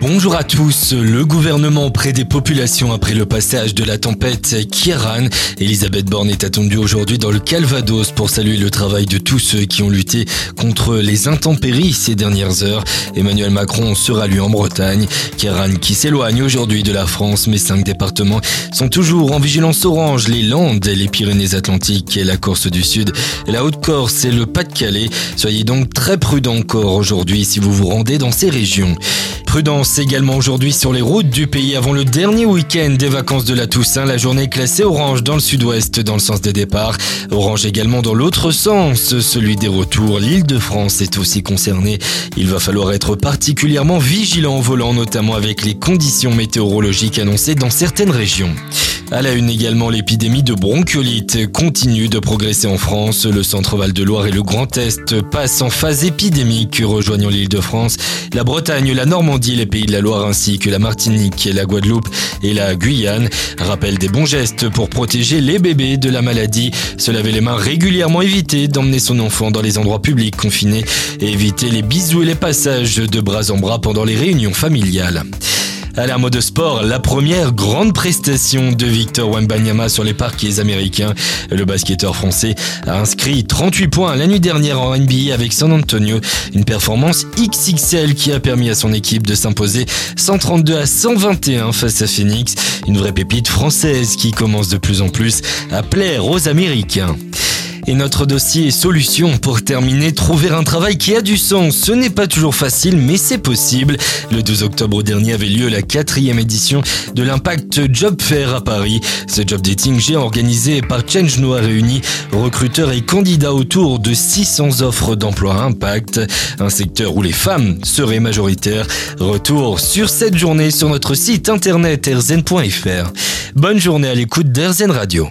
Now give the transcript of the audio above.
Bonjour à tous. Le gouvernement auprès des populations après le passage de la tempête Kieran. Elisabeth Borne est attendue aujourd'hui dans le Calvados pour saluer le travail de tous ceux qui ont lutté contre les intempéries ces dernières heures. Emmanuel Macron sera lui en Bretagne. Kieran qui s'éloigne aujourd'hui de la France, mais cinq départements sont toujours en vigilance orange. Les Landes, les Pyrénées-Atlantiques et la Corse du Sud, la Haute-Corse et le Pas-de-Calais. Soyez donc très prudents encore aujourd'hui si vous vous rendez dans ces régions. Prudence également aujourd'hui sur les routes du pays avant le dernier week-end des vacances de la Toussaint. La journée est classée orange dans le sud-ouest dans le sens des départs. Orange également dans l'autre sens, celui des retours. L'île de France est aussi concernée. Il va falloir être particulièrement vigilant en volant, notamment avec les conditions météorologiques annoncées dans certaines régions. À la une également, l'épidémie de bronchiolite continue de progresser en France. Le centre-val de Loire et le Grand Est passent en phase épidémique, rejoignant l'île de France, la Bretagne, la Normandie, les pays de la Loire ainsi que la Martinique, la Guadeloupe et la Guyane. Rappel des bons gestes pour protéger les bébés de la maladie. Se laver les mains régulièrement, éviter d'emmener son enfant dans les endroits publics confinés et éviter les bisous et les passages de bras en bras pendant les réunions familiales. À la mode sport, la première grande prestation de Victor Wembanyama sur les parquets américains. Le basketteur français a inscrit 38 points la nuit dernière en NBA avec San Antonio. Une performance XXL qui a permis à son équipe de s'imposer 132 à 121 face à Phoenix. Une vraie pépite française qui commence de plus en plus à plaire aux Américains. Et notre dossier solution pour terminer, trouver un travail qui a du sens. Ce n'est pas toujours facile, mais c'est possible. Le 12 octobre dernier avait lieu la quatrième édition de l'Impact Job Fair à Paris. Ce job dating j'ai organisé par Change Noir réuni recruteurs et candidats autour de 600 offres d'emploi Impact, un secteur où les femmes seraient majoritaires. Retour sur cette journée sur notre site internet erzen.fr. Bonne journée à l'écoute d'Erzen Radio.